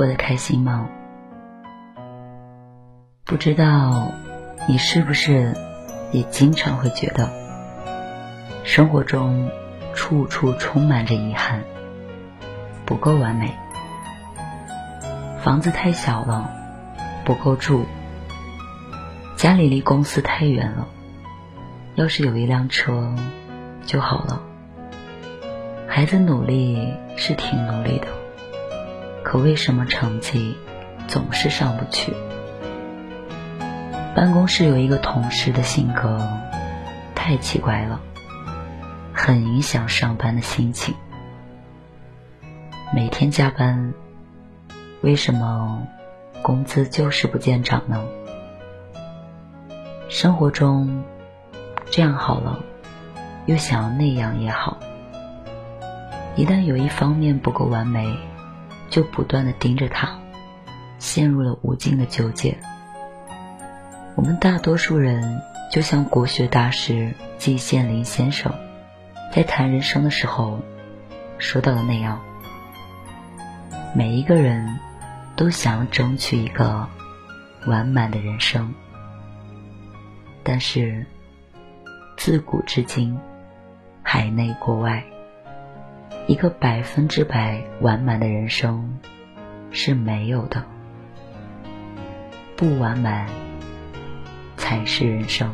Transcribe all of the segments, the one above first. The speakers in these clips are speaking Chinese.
过得开心吗？不知道你是不是也经常会觉得，生活中处处充满着遗憾，不够完美。房子太小了，不够住；家里离公司太远了，要是有一辆车就好了。孩子努力是挺努力的，可为什么成绩总是上不去？办公室有一个同事的性格太奇怪了，很影响上班的心情。每天加班，为什么工资就是不见涨呢？生活中这样好了，又想要那样也好。一旦有一方面不够完美，就不断的盯着他，陷入了无尽的纠结。我们大多数人就像国学大师季羡林先生在谈人生的时候说到的那样，每一个人都想要争取一个完满的人生，但是自古至今，海内国外。一个百分之百完满的人生是没有的，不完满才是人生。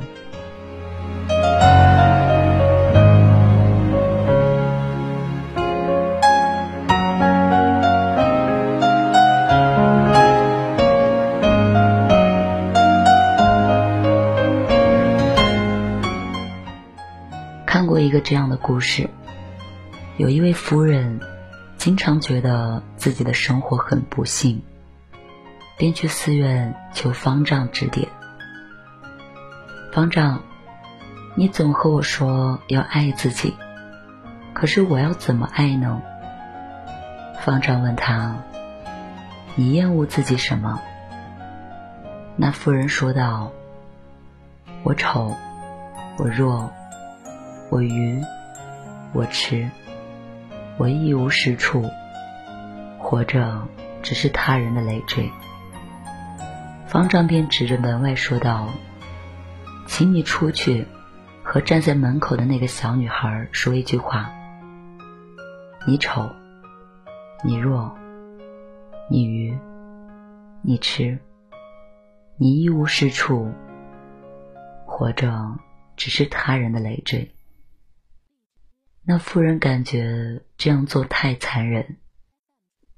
看过一个这样的故事。有一位夫人，经常觉得自己的生活很不幸，便去寺院求方丈指点。方丈，你总和我说要爱自己，可是我要怎么爱呢？方丈问他：“你厌恶自己什么？”那妇人说道：“我丑，我弱，我愚，我痴。”我一无是处，活着只是他人的累赘。方丈便指着门外说道：“请你出去，和站在门口的那个小女孩说一句话。你丑，你弱，你愚，你痴，你一无是处，活着只是他人的累赘。”那妇人感觉这样做太残忍，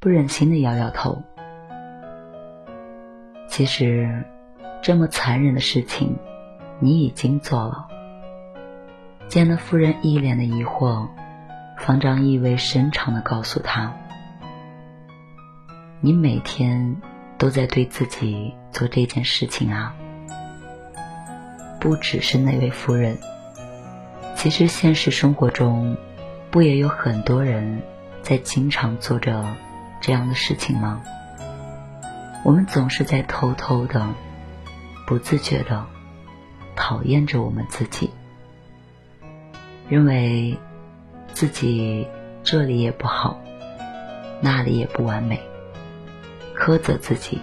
不忍心的摇摇头。其实，这么残忍的事情，你已经做了。见那妇人一脸的疑惑，方丈意味深长的告诉他：“你每天都在对自己做这件事情啊，不只是那位夫人。”其实现实生活中，不也有很多人在经常做着这样的事情吗？我们总是在偷偷的、不自觉的讨厌着我们自己，认为自己这里也不好，那里也不完美，苛责自己，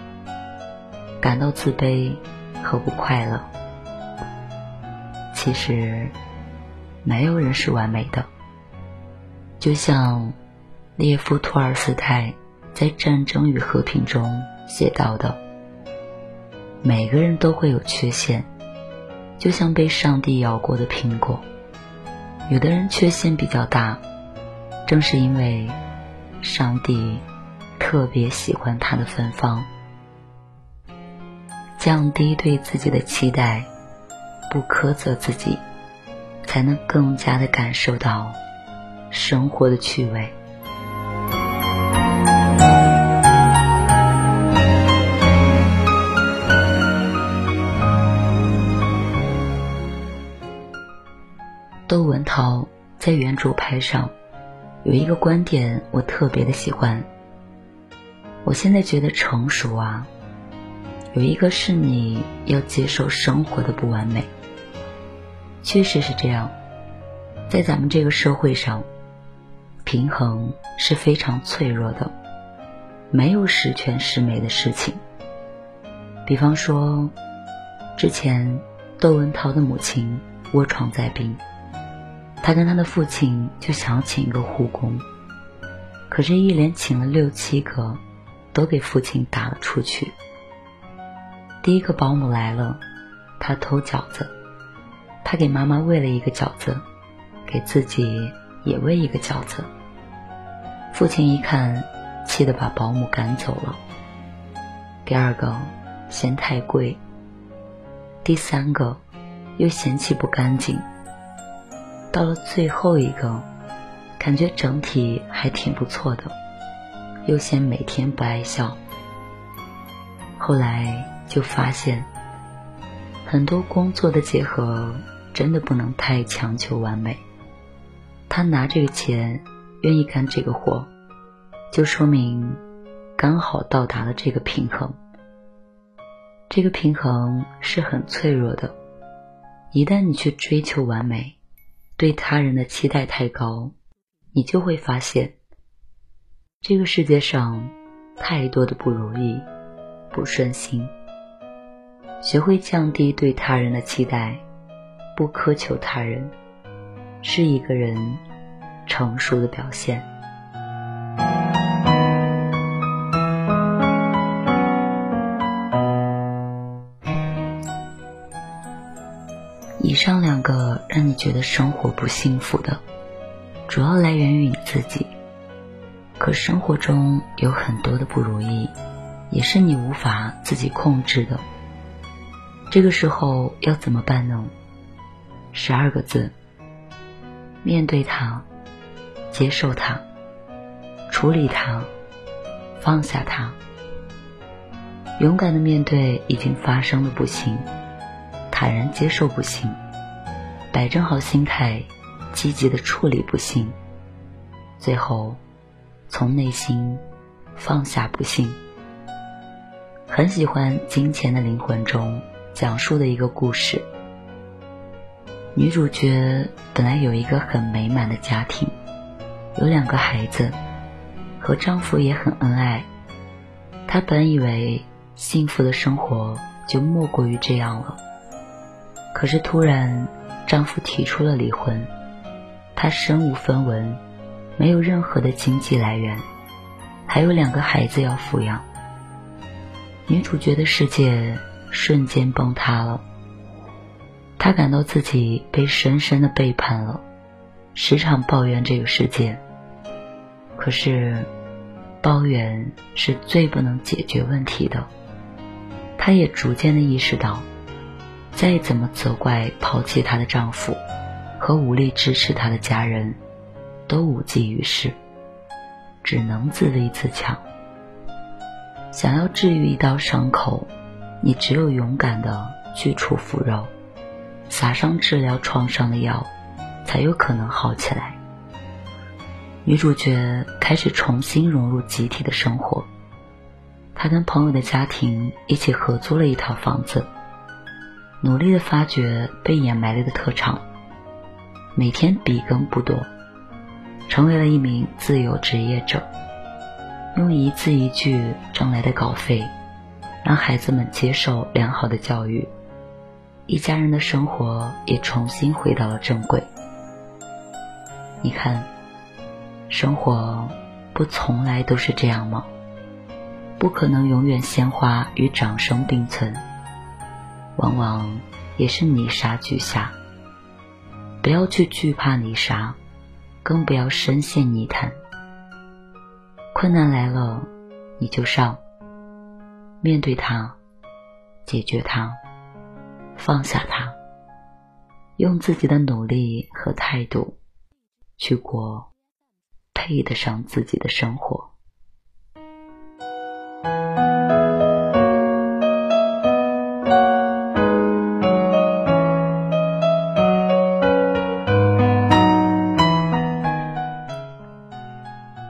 感到自卑和不快乐。其实。没有人是完美的，就像列夫·托尔斯泰在《战争与和平》中写到的：“每个人都会有缺陷，就像被上帝咬过的苹果。有的人缺陷比较大，正是因为上帝特别喜欢他的芬芳。降低对自己的期待，不苛责自己。”才能更加的感受到生活的趣味。窦文涛在圆桌派上有一个观点，我特别的喜欢。我现在觉得成熟啊，有一个是你要接受生活的不完美。确实是这样，在咱们这个社会上，平衡是非常脆弱的，没有十全十美的事情。比方说，之前窦文涛的母亲卧床在病，他跟他的父亲就想请一个护工，可是，一连请了六七个，都给父亲打了出去。第一个保姆来了，他偷饺子，他给妈妈喂了一个饺子，给自己也喂一个饺子。父亲一看，气得把保姆赶走了。第二个嫌太贵，第三个又嫌弃不干净。到了最后一个，感觉整体还挺不错的，又嫌每天不爱笑。后来就发现，很多工作的结合真的不能太强求完美。他拿这个钱。愿意干这个活，就说明刚好到达了这个平衡。这个平衡是很脆弱的，一旦你去追求完美，对他人的期待太高，你就会发现，这个世界上太多的不如意、不顺心。学会降低对他人的期待，不苛求他人，是一个人。成熟的表现。以上两个让你觉得生活不幸福的，主要来源于你自己。可生活中有很多的不如意，也是你无法自己控制的。这个时候要怎么办呢？十二个字：面对它。接受它，处理它，放下它，勇敢的面对已经发生的不幸，坦然接受不幸，摆正好心态，积极的处理不幸，最后从内心放下不幸。很喜欢《金钱的灵魂》中讲述的一个故事，女主角本来有一个很美满的家庭。有两个孩子，和丈夫也很恩爱。她本以为幸福的生活就莫过于这样了，可是突然丈夫提出了离婚，她身无分文，没有任何的经济来源，还有两个孩子要抚养。女主角的世界瞬间崩塌了，她感到自己被深深的背叛了，时常抱怨这个世界。可是，抱怨是最不能解决问题的。她也逐渐的意识到，再怎么责怪抛弃她的丈夫和无力支持她的家人，都无济于事，只能自立自强。想要治愈一道伤口，你只有勇敢的去除腐肉，撒上治疗创伤的药，才有可能好起来。女主角开始重新融入集体的生活，她跟朋友的家庭一起合租了一套房子，努力的发掘被掩埋了的特长，每天笔耕不跎，成为了一名自由职业者，用一字一句挣来的稿费，让孩子们接受良好的教育，一家人的生活也重新回到了正轨。你看。生活不从来都是这样吗？不可能永远鲜花与掌声并存，往往也是泥沙俱下。不要去惧怕泥沙，更不要深陷泥潭。困难来了，你就上，面对它，解决它，放下它，用自己的努力和态度去过。配得上自己的生活。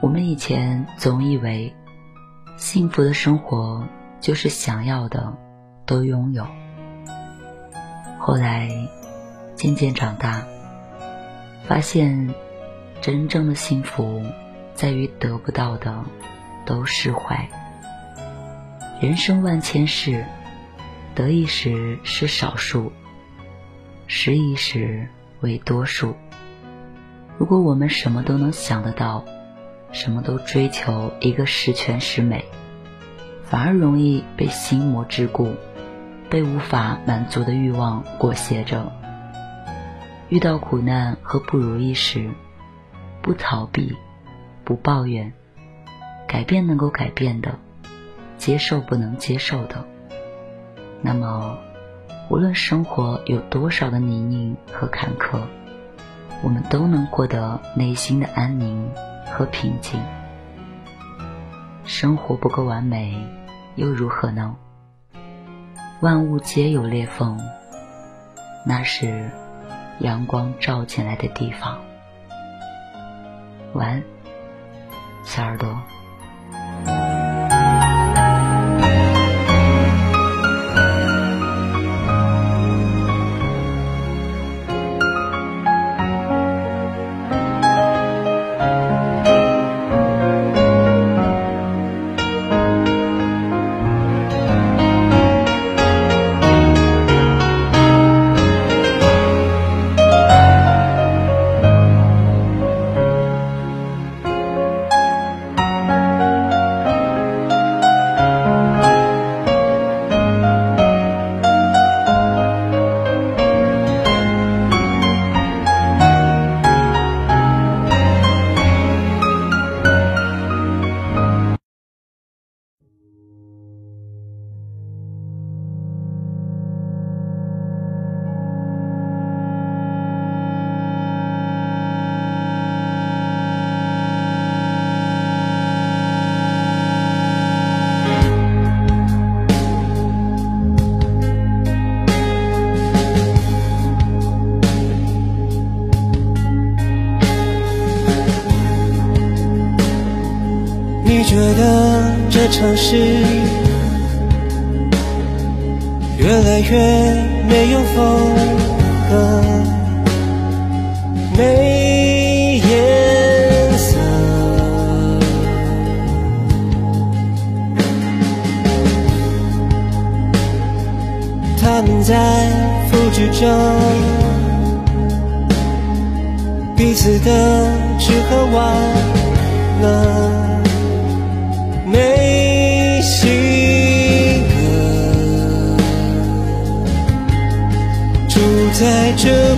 我们以前总以为，幸福的生活就是想要的都拥有。后来渐渐长大，发现。真正的幸福在于得不到的都释怀。人生万千事，得意时是少数，失意时为多数。如果我们什么都能想得到，什么都追求一个十全十美，反而容易被心魔桎梏，被无法满足的欲望裹挟着。遇到苦难和不如意时，不逃避，不抱怨，改变能够改变的，接受不能接受的，那么，无论生活有多少的泥泞和坎坷，我们都能获得内心的安宁和平静。生活不够完美，又如何呢？万物皆有裂缝，那是阳光照进来的地方。晚安，小耳朵。城市越来越没有风格、没颜色。他们在复制着彼此的吃喝玩乐。在这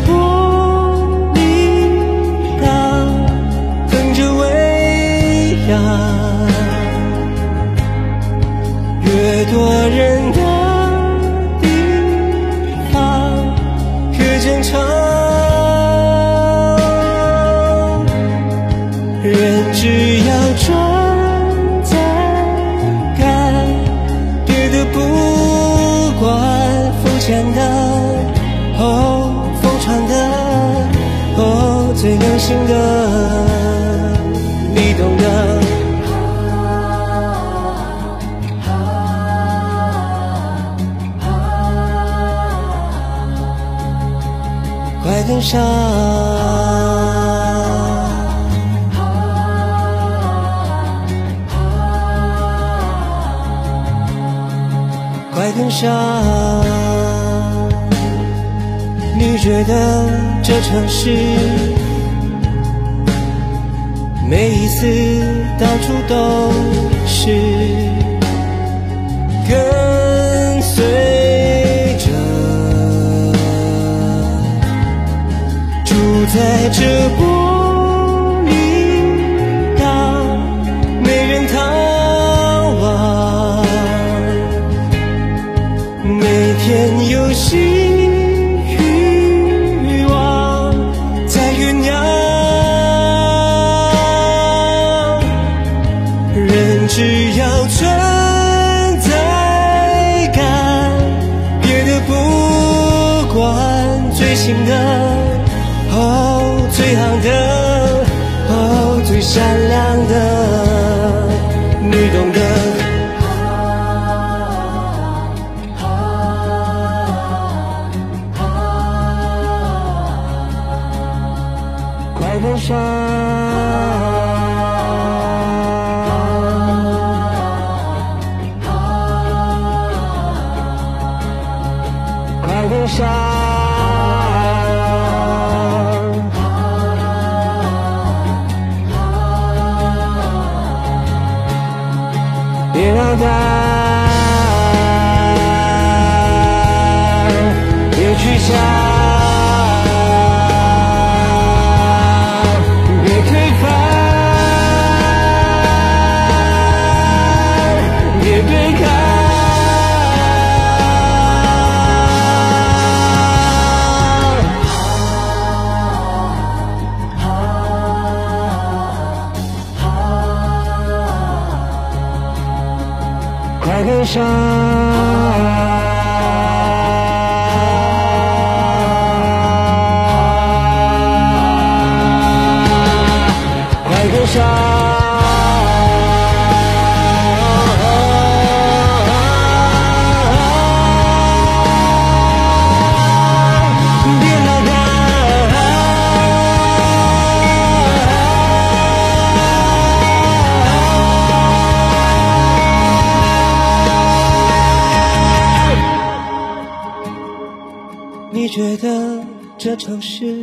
城市每一次到处都是跟随着住在这只要存在感，别的不管，最新的哦，最好的哦，最善良的，你懂的。别让他。山！的城市